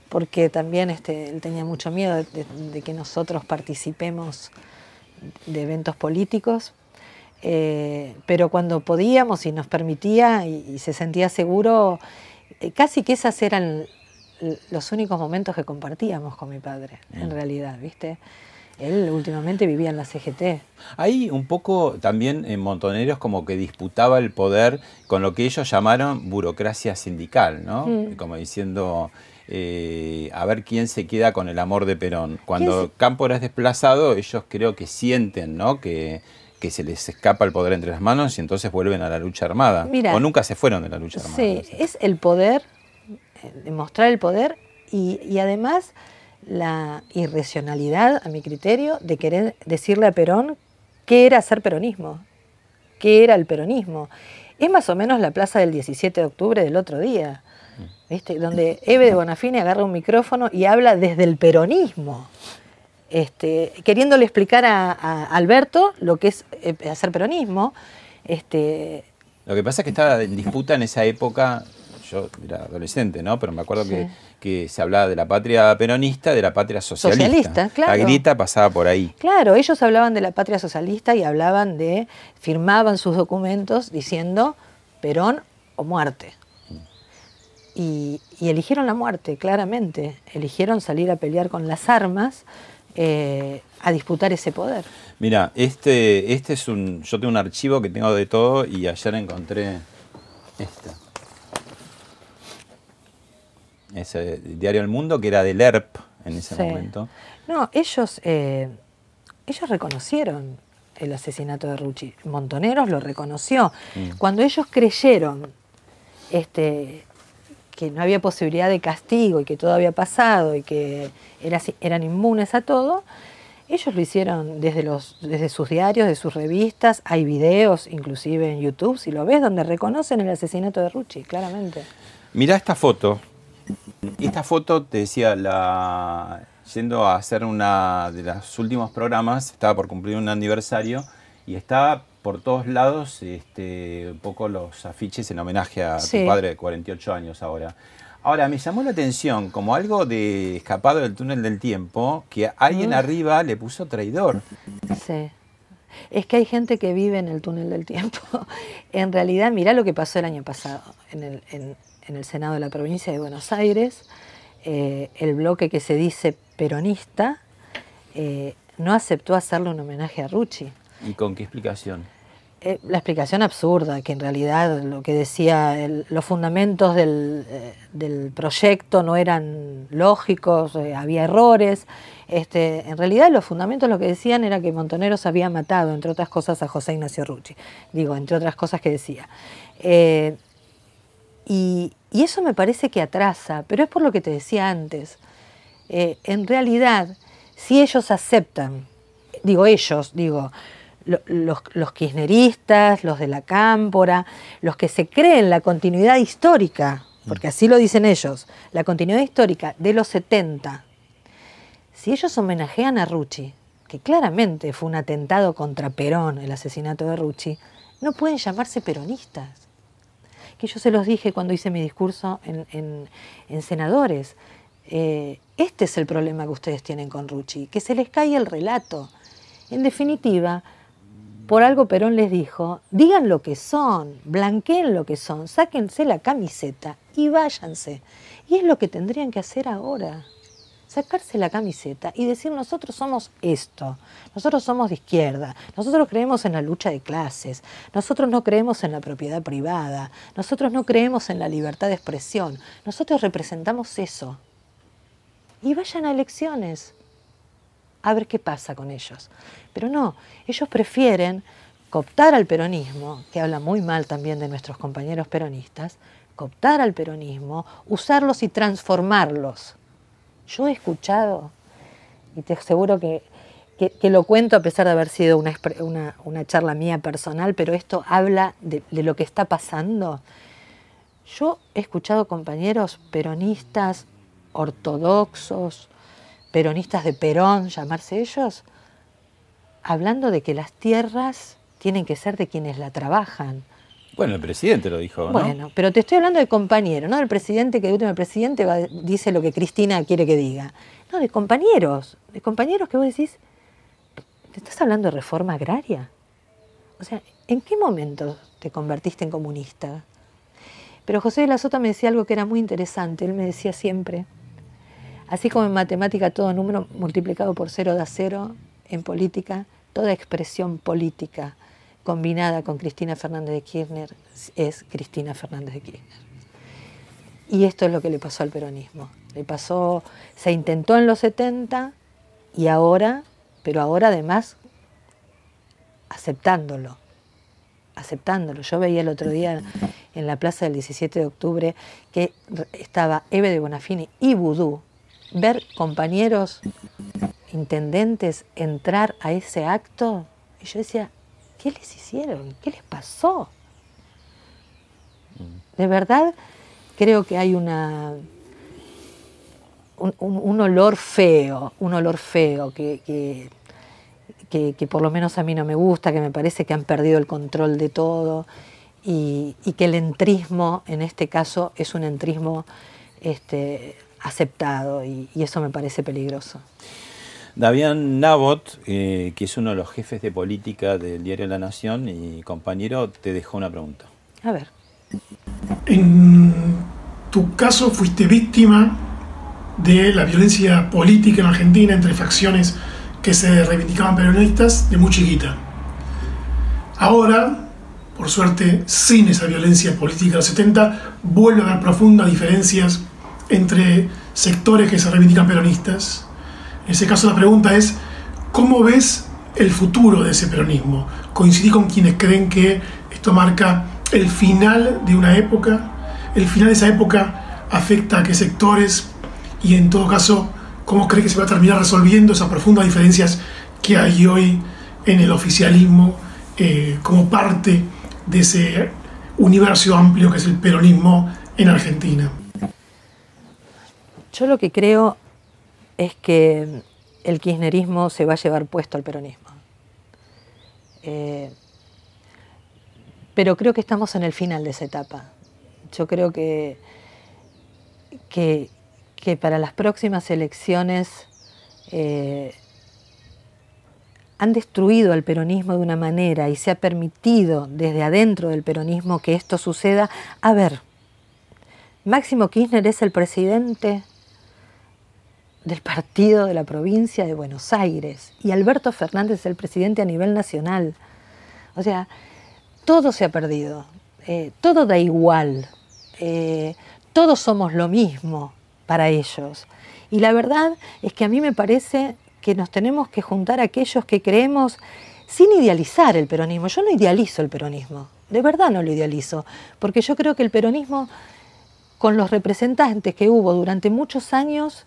porque también este, él tenía mucho miedo de, de- de que nosotros participemos de eventos políticos. Eh, pero cuando podíamos y nos permitía y, y se sentía seguro, eh, casi que esas eran los únicos momentos que compartíamos con mi padre, en realidad, ¿viste? Él últimamente vivía en la CGT. Ahí un poco también en Montoneros como que disputaba el poder con lo que ellos llamaron burocracia sindical, ¿no? Mm. Como diciendo, eh, a ver quién se queda con el amor de Perón. Cuando ¿Quién Cámpora es desplazado, ellos creo que sienten, ¿no? Que, que se les escapa el poder entre las manos y entonces vuelven a la lucha armada. Mira. o nunca se fueron de la lucha armada. Sí, es el poder, eh, demostrar el poder y, y además la irracionalidad, a mi criterio, de querer decirle a Perón qué era ser peronismo, qué era el peronismo. Es más o menos la plaza del 17 de octubre del otro día, ¿viste? donde Eve de Bonafini agarra un micrófono y habla desde el peronismo. Este, queriéndole explicar a, a Alberto lo que es eh, hacer peronismo, este, Lo que pasa es que estaba en disputa en esa época, yo era adolescente, ¿no? Pero me acuerdo que, se hablaba de la patria peronista, de la patria socialista. Socialista, claro. La grita pasaba por ahí. Claro, ellos hablaban de la patria socialista y hablaban de, firmaban sus documentos diciendo Perón o muerte. Y, y eligieron la muerte, claramente. Eligieron salir a pelear con las armas eh, a disputar ese poder. Mira, este, este es un. Yo tengo un archivo que tengo de todo y ayer encontré este. Ese diario El Mundo que era del ERP en ese Sí. momento. No, ellos, eh, ellos reconocieron el asesinato de Rucci. Montoneros lo reconoció. Mm. Cuando ellos creyeron este, que no había posibilidad de castigo y que todo había pasado y que era- eran inmunes a todo, ellos lo hicieron desde sus diarios, de sus revistas, hay videos inclusive en YouTube, si lo ves, donde reconocen el asesinato de Rucci, claramente. Mirá esta foto. Esta foto, te decía, la yendo a hacer una de los últimos programas, estaba por cumplir un aniversario y estaba por todos lados este, un poco los afiches en homenaje a Sí. tu padre de 48 años ahora. Ahora, me llamó la atención, como algo de escapado del túnel del tiempo, que alguien Mm. arriba le puso traidor. Sí. Es que hay gente que vive en el túnel del tiempo. En realidad, mirá lo que pasó el año pasado en el, en- en el Senado de la provincia de Buenos Aires. eh, el bloque que se dice peronista eh, no aceptó hacerle un homenaje a Rucci. ¿Y con qué explicación? Eh, la explicación absurda, que en realidad lo que decía, los fundamentos del, eh, del proyecto no eran lógicos, eh, había errores. Este, en realidad los fundamentos lo que decían era que Montoneros había matado, entre otras cosas, a José Ignacio Rucci. Digo, entre otras cosas que decía. Y, y eso me parece que atrasa, pero es por lo que te decía antes. En realidad, si ellos aceptan, digo ellos, digo, los, los kirchneristas, los de la cámpora, los que se creen la continuidad histórica porque así lo dicen ellos, la continuidad histórica de los 70, si ellos homenajean a Rucci, que claramente fue un atentado contra Perón, el asesinato de Rucci, no pueden llamarse peronistas. Que yo se los dije cuando hice mi discurso en, senadores. Eh, este es el problema que ustedes tienen con Rucci, que se les cae el relato. En definitiva, por algo Perón les dijo, digan lo que son, blanqueen lo que son, sáquense la camiseta y váyanse. Y es lo que tendrían que hacer ahora sacarse la camiseta y decir nosotros somos esto, nosotros somos de izquierda, nosotros creemos en la lucha de clases, nosotros no creemos en la propiedad privada, nosotros no creemos en la libertad de expresión, nosotros representamos eso. Y vayan a elecciones a ver qué pasa con ellos. Pero no, ellos prefieren cooptar al peronismo, que habla muy mal también de nuestros compañeros peronistas, cooptar al peronismo, usarlos y transformarlos yo he escuchado, y te aseguro que, lo cuento a pesar de haber sido una, charla mía personal, pero esto habla de, lo que está pasando. Yo he escuchado compañeros peronistas ortodoxos, peronistas de Perón, llamarse ellos, hablando de que las tierras tienen que ser de quienes la trabajan, bueno, el presidente lo dijo. ¿no? Bueno, pero te estoy hablando de compañero, no del presidente que último el presidente dice lo que Cristina quiere que diga. No, de compañeros, de compañeros que vos decís, ¿te estás hablando de reforma agraria? O sea, ¿en qué momento te convertiste en comunista? Pero José de la Sota me decía algo que era muy interesante. Él me decía siempre, así como en matemática todo número multiplicado por cero da cero, en política toda expresión política combinada con Cristina Fernández de Kirchner es Cristina Fernández de Kirchner. Y esto es lo que le pasó al peronismo. Le pasó, se intentó en los 70 y ahora, pero ahora además aceptándolo, aceptándolo. Yo veía el otro día en la plaza del 17 de octubre que estaba Eve de Bonafini y Vudú, ver compañeros intendentes entrar a ese acto, y yo decía, ¿Qué les hicieron? ¿Qué les pasó? De verdad, creo que hay una, un, olor feo, un olor feo que, que, por lo menos a mí no me gusta, que me parece que han perdido el control de todo y, que el entrismo, en este caso, es un entrismo este, aceptado y eso me parece peligroso. Davián Nabot, eh, que es uno de los jefes de política del diario La Nación y compañero, te dejó una pregunta. A ver. En tu caso fuiste víctima de la violencia política en Argentina entre facciones que se reivindicaban peronistas de muy chiquita. Ahora, por suerte, sin esa violencia política de los 70, vuelve a haber profundas diferencias entre sectores que se reivindican peronistas en ese caso la pregunta es, ¿cómo ves el futuro de ese peronismo? Coincidí con quienes creen que esto marca el final de una época, el final de esa época afecta a qué sectores y en todo caso, ¿cómo cree que se va a terminar resolviendo esas profundas diferencias que hay hoy en el oficialismo eh, como parte de ese universo amplio que es el peronismo en Argentina? Yo lo que creo es que el kirchnerismo se va a llevar puesto al peronismo. Eh, pero creo que estamos en el final de esa etapa. Yo creo que, que, para las próximas elecciones eh, han destruido al peronismo de una manera y se ha permitido desde adentro del peronismo que esto suceda. A ver, Máximo Kirchner es el presidente del partido de la provincia de Buenos Aires y Alberto Fernández es el presidente a nivel nacional. O sea, todo se ha perdido, eh, todo da igual, eh, todos somos lo mismo para ellos. Y la verdad es que a mí me parece que nos tenemos que juntar aquellos que creemos sin idealizar el peronismo. Yo no idealizo el peronismo, de verdad no lo idealizo, porque yo creo que el peronismo, con los representantes que hubo durante muchos años,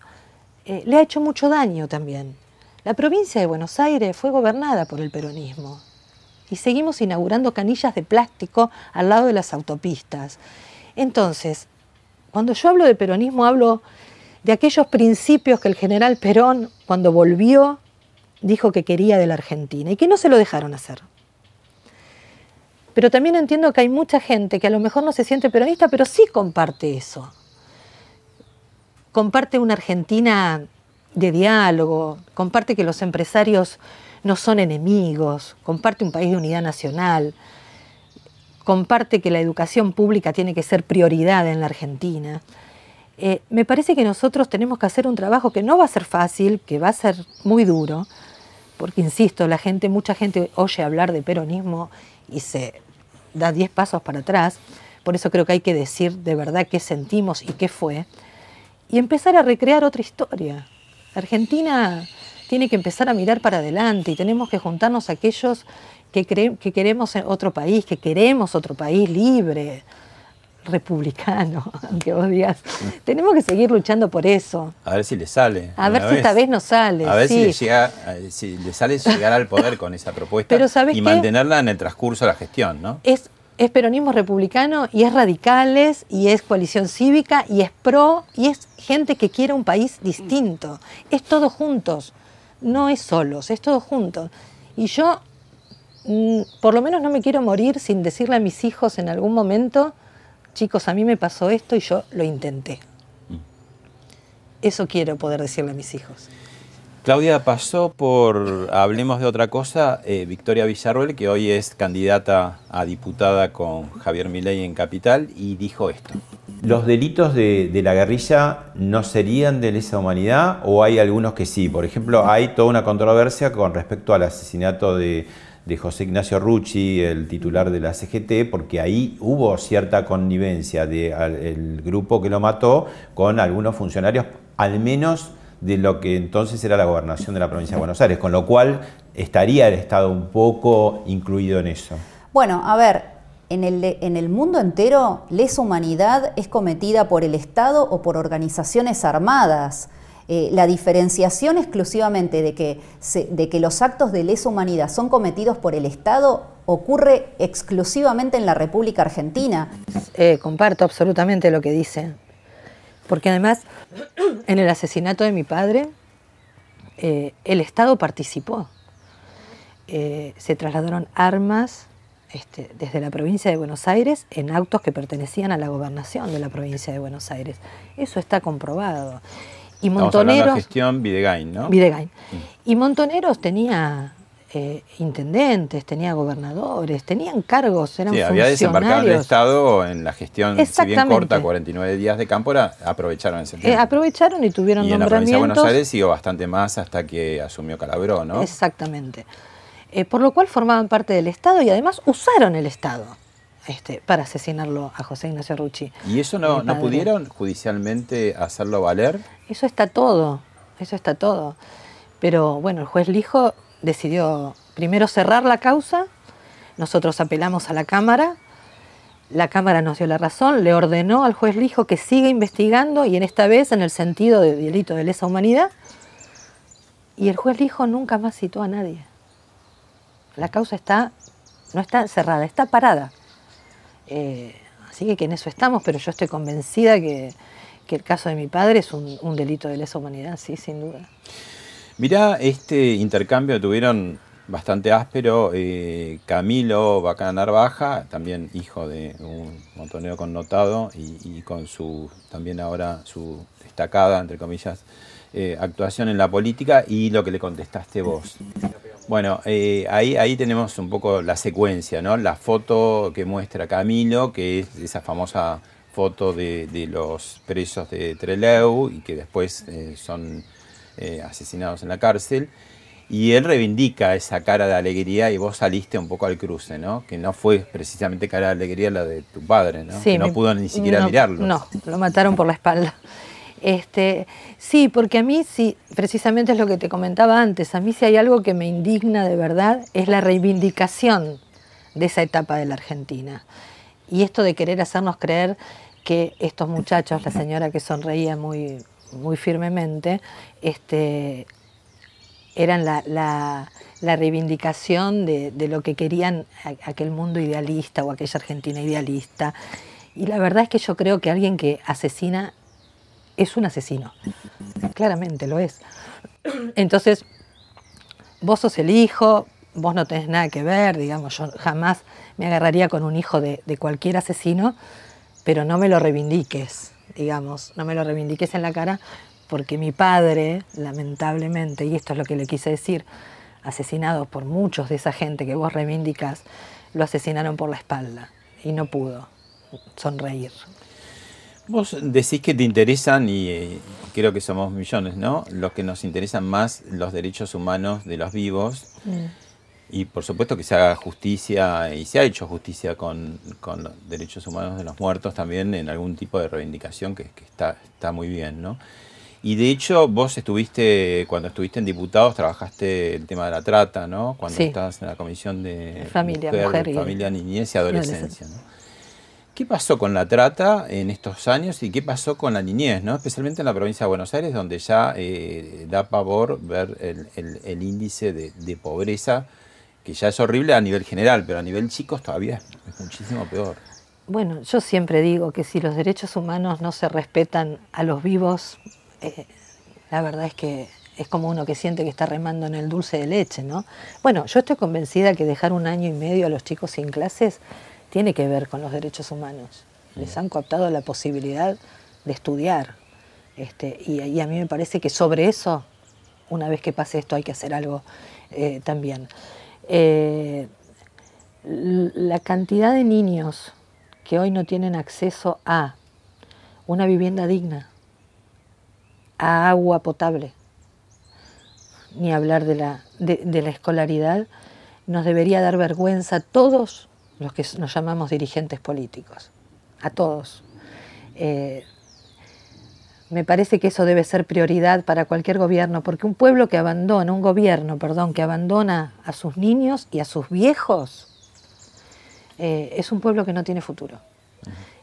eh, le ha hecho mucho daño también. La provincia de Buenos Aires fue gobernada por el peronismo y seguimos inaugurando canillas de plástico al lado de las autopistas. Entonces, Cuando yo hablo de peronismo, hablo de aquellos principios que el general Perón, cuando volvió, dijo que quería de la Argentina y que no se lo dejaron hacer. Pero también entiendo que hay mucha gente que a lo mejor no se siente peronista, pero sí comparte eso. Comparte una Argentina de diálogo, comparte que los empresarios no son enemigos, comparte un país de unidad nacional, comparte que la educación pública tiene que ser prioridad en la Argentina. Eh, me parece que nosotros tenemos que hacer un trabajo que no va a ser fácil, que va a ser muy duro, porque insisto, la gente, mucha gente oye hablar de peronismo y se da 10 pasos para atrás. Por eso creo que hay que decir de verdad qué sentimos y qué fue. Y empezar a recrear otra historia. Argentina tiene que empezar a mirar para adelante y tenemos que juntarnos aquellos que, que queremos otro país, que queremos otro país libre, republicano, aunque vos digas. Tenemos que seguir luchando por eso. A ver si le sale. A ver si esta vez nos sale. A ver si, le llega, si le sale llegar al poder con esa propuesta y mantenerla en el transcurso de la gestión, ¿no? Es, es peronismo republicano y es radicales y es coalición cívica y es pro y es gente que quiere un país distinto. Es todos juntos, no es solos, es todos juntos. Y yo, mm, por lo menos no me quiero morir sin decirle a mis hijos en algún momento chicos, a mí me pasó esto y yo lo intenté. Eso quiero poder decirle a mis hijos. Claudia, pasó por, hablemos de otra cosa, eh, Victoria Villarroel, que hoy es candidata a diputada con Javier Milei en Capital, y dijo esto. ¿Los delitos de, la guerrilla no serían de lesa humanidad o hay algunos que sí? Por ejemplo, hay toda una controversia con respecto al asesinato de José Ignacio Rucci, el titular de la CGT, porque ahí hubo cierta connivencia del grupo que lo mató con algunos funcionarios, al menos de lo que entonces era la gobernación de la provincia de Buenos Aires, con lo cual estaría el Estado un poco incluido en eso. Bueno, a ver, en el, en el, mundo entero, lesa humanidad es cometida por el Estado o por organizaciones armadas. Eh, la diferenciación exclusivamente de que, de que los actos de lesa humanidad son cometidos por el Estado ocurre exclusivamente en la República Argentina. Eh, comparto absolutamente lo que dice, porque además en el asesinato de mi padre eh, el Estado participó. se trasladaron armas este, desde la provincia de Buenos Aires en autos que pertenecían a la gobernación de la provincia de Buenos Aires. Eso está comprobado. Y Montoneros. la gestión Videgain, ¿no? Videgain. Mm. Y Montoneros tenía eh, intendentes, tenía gobernadores, tenían cargos, eran sí, había desembarcado el Estado en la gestión, si bien corta, 49 días de campo, aprovecharon ese tiempo. Eh, aprovecharon y tuvieron y nombramientos. en la provincia de Buenos Aires siguió bastante más hasta que asumió Calabró, ¿no? Exactamente. Eh, por lo cual formaban parte del Estado y además usaron el Estado. Este, para asesinarlo a José Ignacio Rucci. ¿Y eso no, no pudieron judicialmente hacerlo valer? Eso está todo, eso está todo. Pero bueno, el juez Lijo decidió primero cerrar la causa, nosotros apelamos a la Cámara, la Cámara nos dio la razón, le ordenó al juez Lijo que siga investigando y en esta vez en el sentido de delito de lesa humanidad. Y el juez Lijo nunca más citó a nadie. La causa está, no está cerrada, está parada. Eh, así que, en eso estamos, pero yo estoy convencida que, el caso de mi padre es un, delito de lesa humanidad, sí, sin duda. Mirá, este intercambio tuvieron bastante áspero. Eh, Camilo Bacana Narvaja, también hijo de un montonero connotado y, con su también ahora su destacada, entre comillas, eh, actuación en la política y lo que le contestaste vos. Bueno, eh, ahí, ahí tenemos un poco la secuencia, ¿no? La foto que muestra Camilo, que es esa famosa foto de, los presos de Trelew y que después eh, son eh, asesinados en la cárcel. Y él reivindica esa cara de alegría y vos saliste un poco al cruce, ¿no? Que no fue precisamente cara de alegría la de tu padre, ¿no? que no pudo ni siquiera mirarlo. No, lo mataron por la espalda. Este, sí, porque a mí sí, precisamente es lo que te comentaba antes, a mí si hay algo que me indigna de verdad es la reivindicación de esa etapa de la Argentina. Y esto de querer hacernos creer que estos muchachos, la señora que sonreía muy, muy firmemente, este, eran la, reivindicación de, de, lo que querían aquel mundo idealista o aquella Argentina idealista Y la verdad es que yo creo que alguien que asesina es un asesino. Claramente lo es. Entonces, vos sos el hijo, vos no tenés nada que ver, digamos, yo jamás me agarraría con un hijo de, de cualquier asesino, pero no me lo reivindiques, digamos, no me lo reivindiques en la cara, porque mi padre, lamentablemente, y esto es lo que le quise decir, asesinado por muchos de esa gente que vos reivindicas, lo asesinaron por la espalda y no pudo sonreír. Vos decís que te interesan, y eh, creo que somos millones, ¿no? Los que nos interesan más los derechos humanos de los vivos. Mm. Y por supuesto que se haga justicia, y se ha hecho justicia con, con los derechos humanos de los muertos también en algún tipo de reivindicación que, que está, está muy bien, ¿no? Y de hecho, vos estuviste, cuando estuviste en diputados, trabajaste el tema de la trata, ¿no? Cuando Sí. estabas en la comisión de Familia, mujer y- familia, niñez y y adolescencia, ¿no? ¿Qué pasó con la trata en estos años y qué pasó con la niñez, ¿no? especialmente en la provincia de Buenos Aires, donde ya eh, da pavor ver el, el- el índice de, de pobreza, que ya es horrible a nivel general, pero a nivel chicos todavía es, es muchísimo peor. Bueno, yo siempre digo que si los derechos humanos no se respetan a los vivos, eh, la verdad es que es como uno que siente que está remando en el dulce de leche, ¿no? Bueno, yo estoy convencida que dejar un año y medio a los chicos sin clases tiene que ver con los derechos humanos. Les han cooptado la posibilidad de estudiar. Este, y, y a mí me parece que sobre eso, una vez que pase esto, hay que hacer algo eh, también. Eh, la cantidad de niños que hoy no tienen acceso a una vivienda digna, a agua potable, ni hablar de la, de la escolaridad, nos debería dar vergüenza a todos los que nos llamamos dirigentes políticos, a todos. Eh, me parece que eso debe ser prioridad para cualquier gobierno, porque un pueblo que abandona, un gobierno, perdón, que abandona a sus niños y a sus viejos, eh, es un pueblo que no tiene futuro.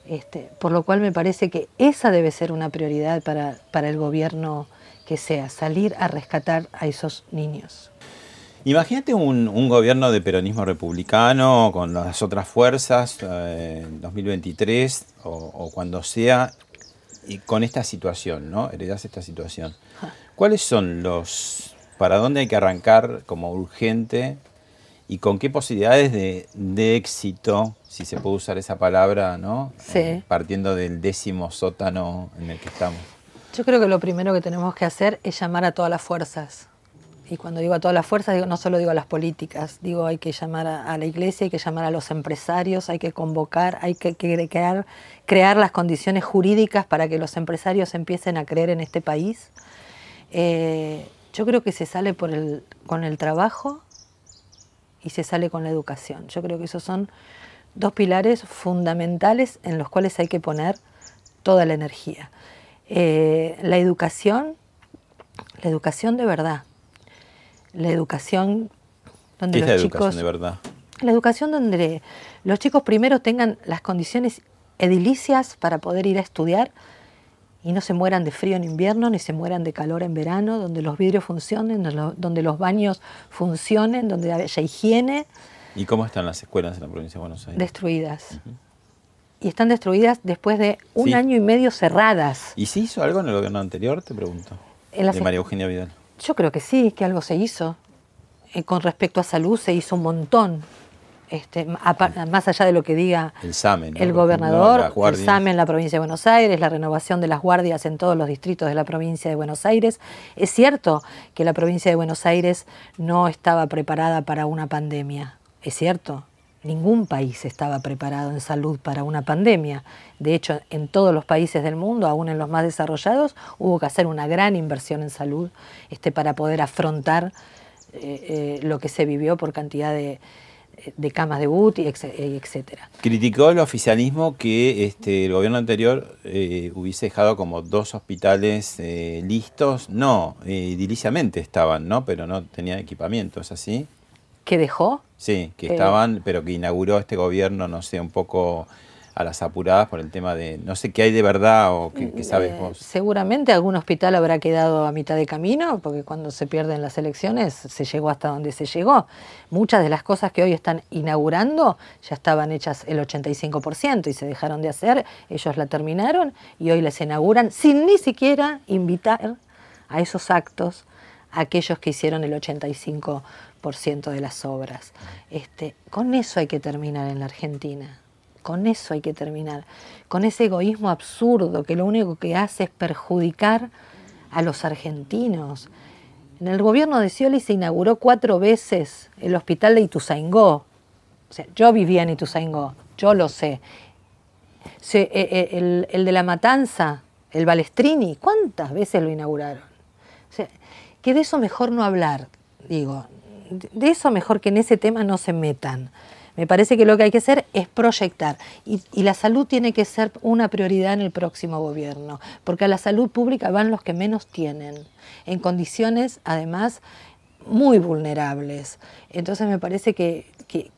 Este, por lo cual me parece que esa debe ser una prioridad para, para el gobierno que sea, salir a rescatar a esos niños. Imagínate un, gobierno de peronismo republicano con las otras fuerzas eh, en 2023 o, o cuando sea y con esta situación, ¿no? Heredás esta situación. ¿Cuáles son los, para dónde hay que arrancar como urgente y con qué posibilidades de, de éxito, si se puede usar esa palabra, ¿no? Sí. Partiendo del décimo sótano en el que estamos. Yo creo que lo primero que tenemos que hacer es llamar a todas las fuerzas. Y cuando digo a todas las fuerzas, digo, no solo digo a las políticas, digo hay que llamar a, la iglesia, hay que llamar a los empresarios, hay que convocar, hay que, crear, crear las condiciones jurídicas para que los empresarios empiecen a creer en este país. Eh, yo creo que se sale con el trabajo y se sale con la educación. Yo creo que esos son dos pilares fundamentales en los cuales hay que poner toda la energía. Eh, la educación, la educación de verdad, la educación donde ¿Qué es los la chicos, educación de verdad? la educación donde los chicos primero tengan las condiciones edilicias para poder ir a estudiar y no se mueran de frío en invierno ni se mueran de calor en verano, donde los vidrios funcionen, donde lo- donde los baños funcionen, donde haya higiene, ¿Y cómo están las escuelas en la provincia de Buenos Aires? destruidas. Y están destruidas después de un Sí. año y medio cerradas. ¿Y se hizo algo en el gobierno anterior, te pregunto? En de es- María Eugenia Vidal. Yo creo que sí, que algo se hizo. Eh, con respecto a salud se hizo un montón. Este, más allá de lo que diga El SAME, ¿no? el gobernador, el. SAME en la provincia de Buenos Aires, la renovación de las guardias en todos los distritos de la provincia de Buenos Aires. Es cierto que la provincia de Buenos Aires no estaba preparada para una pandemia, es cierto. Ningún país estaba preparado en salud para una pandemia. De hecho, en todos los países del mundo, aún en los más desarrollados, hubo que hacer una gran inversión en salud este, para poder afrontar eh, eh, lo que se vivió por cantidad de, camas de UTI, etc- etcétera. Criticó el oficialismo que este, el gobierno anterior eh, hubiese dejado como dos hospitales eh, listos. No, eh, ediliciamente estaban, ¿no? Pero no tenían equipamiento, ¿es así? ¿Qué dejó? Sí, que Eh. estaban, pero que inauguró este gobierno, no sé, un poco a las apuradas por el tema de, no sé qué hay de verdad o qué, qué sabes Eh, vos. seguramente algún hospital habrá quedado a mitad de camino, porque cuando se pierden las elecciones se llegó hasta donde se llegó. Muchas de las cosas que hoy están inaugurando ya estaban hechas el 85% y se dejaron de hacer, ellos la terminaron y hoy las inauguran sin ni siquiera invitar a esos actos a aquellos que hicieron el 85% de las obras. Este, con eso hay que terminar en la Argentina. Con eso hay que terminar. Con ese egoísmo absurdo que lo único que hace es perjudicar a los argentinos. En el gobierno de Scioli se inauguró cuatro veces el hospital de Ituzaingó. O sea, yo vivía en Ituzaingó, yo lo sé. Eh, eh, el, de la Matanza, el Balestrini, ¿cuántas veces lo inauguraron? Que de eso mejor no hablar, digo. De- eso mejor que en ese tema no se metan. Me parece que lo que hay que hacer es proyectar. Y, la salud tiene que ser una prioridad en el próximo gobierno, porque a la salud pública van los que menos tienen, en condiciones además muy vulnerables. Entonces me parece que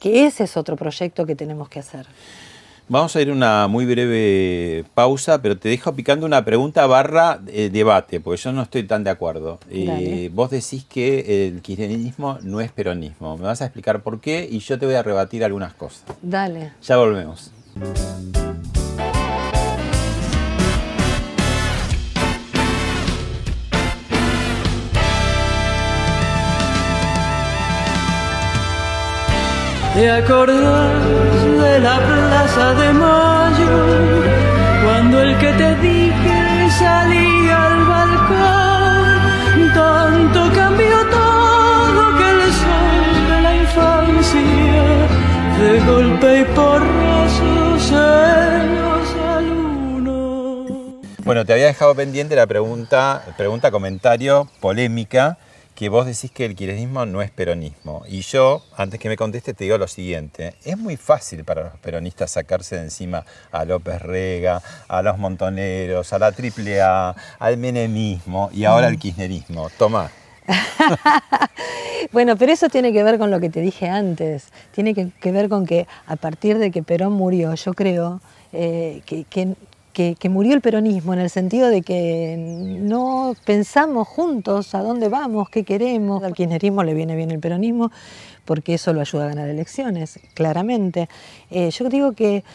ese es otro proyecto que tenemos que hacer. Vamos a ir a una muy breve pausa, pero te dejo picando una pregunta barra eh, debate, porque yo no estoy tan de acuerdo. Eh, vos decís que el kirchnerismo no es peronismo. Me vas a explicar por qué y yo te voy a rebatir algunas cosas. Dale. Ya volvemos. ¿Te acordás de la plaza de Mayo? Cuando el que te dije salía al balcón, tanto cambió todo que el sol de la infancia, de golpe y porrazo se nos. Bueno, te había dejado pendiente la pregunta, pregunta comentario polémica, que vos decís que el kirchnerismo no es peronismo. Y yo, antes que me conteste, te digo lo siguiente. Es muy fácil para los peronistas sacarse de encima a López Rega, a los montoneros, a la AAA, al menemismo y ahora al kirchnerismo. Tomá. Bueno, pero eso tiene que ver con lo que te dije antes. Tiene que, que ver con que a partir de que Perón murió, yo creo eh, que, que- que- que murió el peronismo en el sentido de que no pensamos juntos a dónde vamos, qué queremos. Al kirchnerismo le viene bien el peronismo porque eso lo ayuda a ganar elecciones, claramente. Eh, yo digo que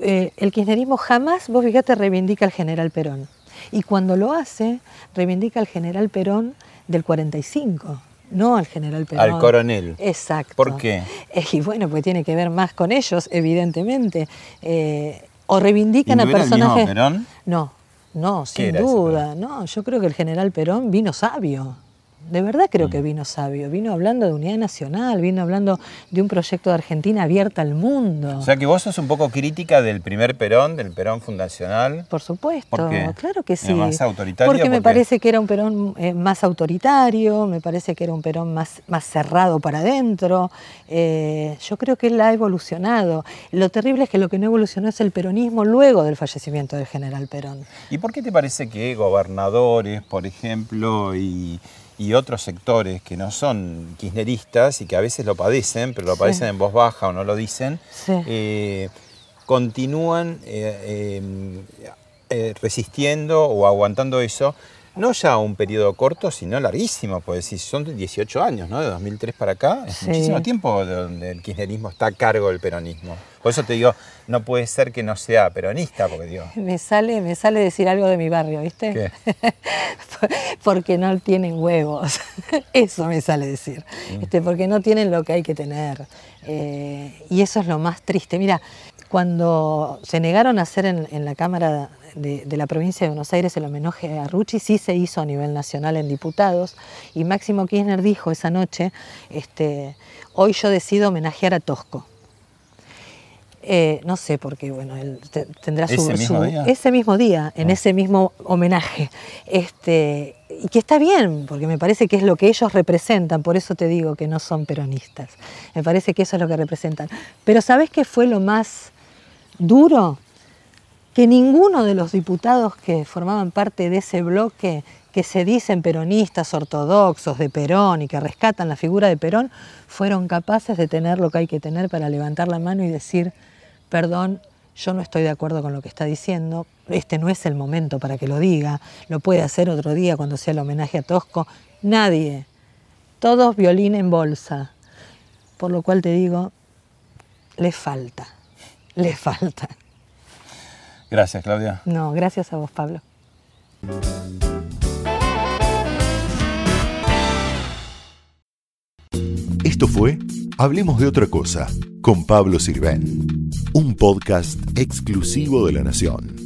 eh, el kirchnerismo jamás, vos fíjate, reivindica al general Perón. Y cuando lo hace, reivindica al general Perón del 45, no al general Perón. Al coronel. Exacto. ¿Por qué? Eh, Y bueno, pues tiene que ver más con ellos, evidentemente. Eh, o reivindican ¿Y no a era el mismo personajes. Perón? No, no, ¿Qué sin duda. No, yo creo que el general Perón vino sabio. De verdad creo Mm. que vino sabio. Vino hablando de unidad nacional, vino hablando de un proyecto de Argentina abierta al mundo. O sea que vos sos un poco crítica del primer Perón, del Perón fundacional. Por supuesto, ¿Por qué? claro que ¿Era sí. más autoritario? Porque me parece que era un Perón eh, más autoritario, me parece que era un Perón más, más cerrado para adentro. Eh, yo creo que él ha evolucionado. Lo terrible es que lo que no evolucionó es el peronismo luego del fallecimiento del general Perón. ¿Y por qué te parece que gobernadores, por ejemplo, y, y otros sectores que no son kirchneristas y que a veces lo padecen, pero lo Sí. padecen en voz baja o no lo dicen, Sí. eh, continúan eh, eh, resistiendo o aguantando eso? No ya un periodo corto, sino larguísimo, pues si son 18 años, ¿no? De 2003 para acá, es Sí. muchísimo tiempo de donde el kirchnerismo está a cargo del peronismo. Por eso te digo, no puede ser que no sea peronista, porque digo, Me sale, me sale decir algo de mi barrio, ¿viste? ¿Qué? porque no tienen huevos. Eso me sale decir. Mm. Este, porque no tienen lo que hay que tener. Eh, y eso es lo más triste. Mira, cuando se negaron a hacer en, en la Cámara de, de la provincia de Buenos Aires el homenaje a Rucci, sí se hizo a nivel nacional en diputados. Y Máximo Kirchner dijo esa noche, este, hoy yo decido homenajear a Tosco. Eh, no sé por qué, bueno, él te- tendrá su, ¿Ese mismo su- día? ese mismo día, en Ah. ese mismo homenaje. Este, y que está bien, porque me parece que es lo que ellos representan, por eso te digo que no son peronistas. Me parece que eso es lo que representan. Pero ¿sabes qué fue lo más duro? Que ninguno de los diputados que formaban parte de ese bloque que se dicen peronistas ortodoxos de Perón y que rescatan la figura de Perón, fueron capaces de tener lo que hay que tener para levantar la mano y decir, perdón, yo no estoy de acuerdo con lo que está diciendo, este no es el momento para que lo diga, lo puede hacer otro día cuando sea el homenaje a Tosco, nadie, todos violín en bolsa, por lo cual te digo, le falta, le falta. Gracias, Claudia. No, gracias a vos, Pablo. Esto fue Hablemos de otra cosa con Pablo Sirven, un podcast exclusivo de La Nación.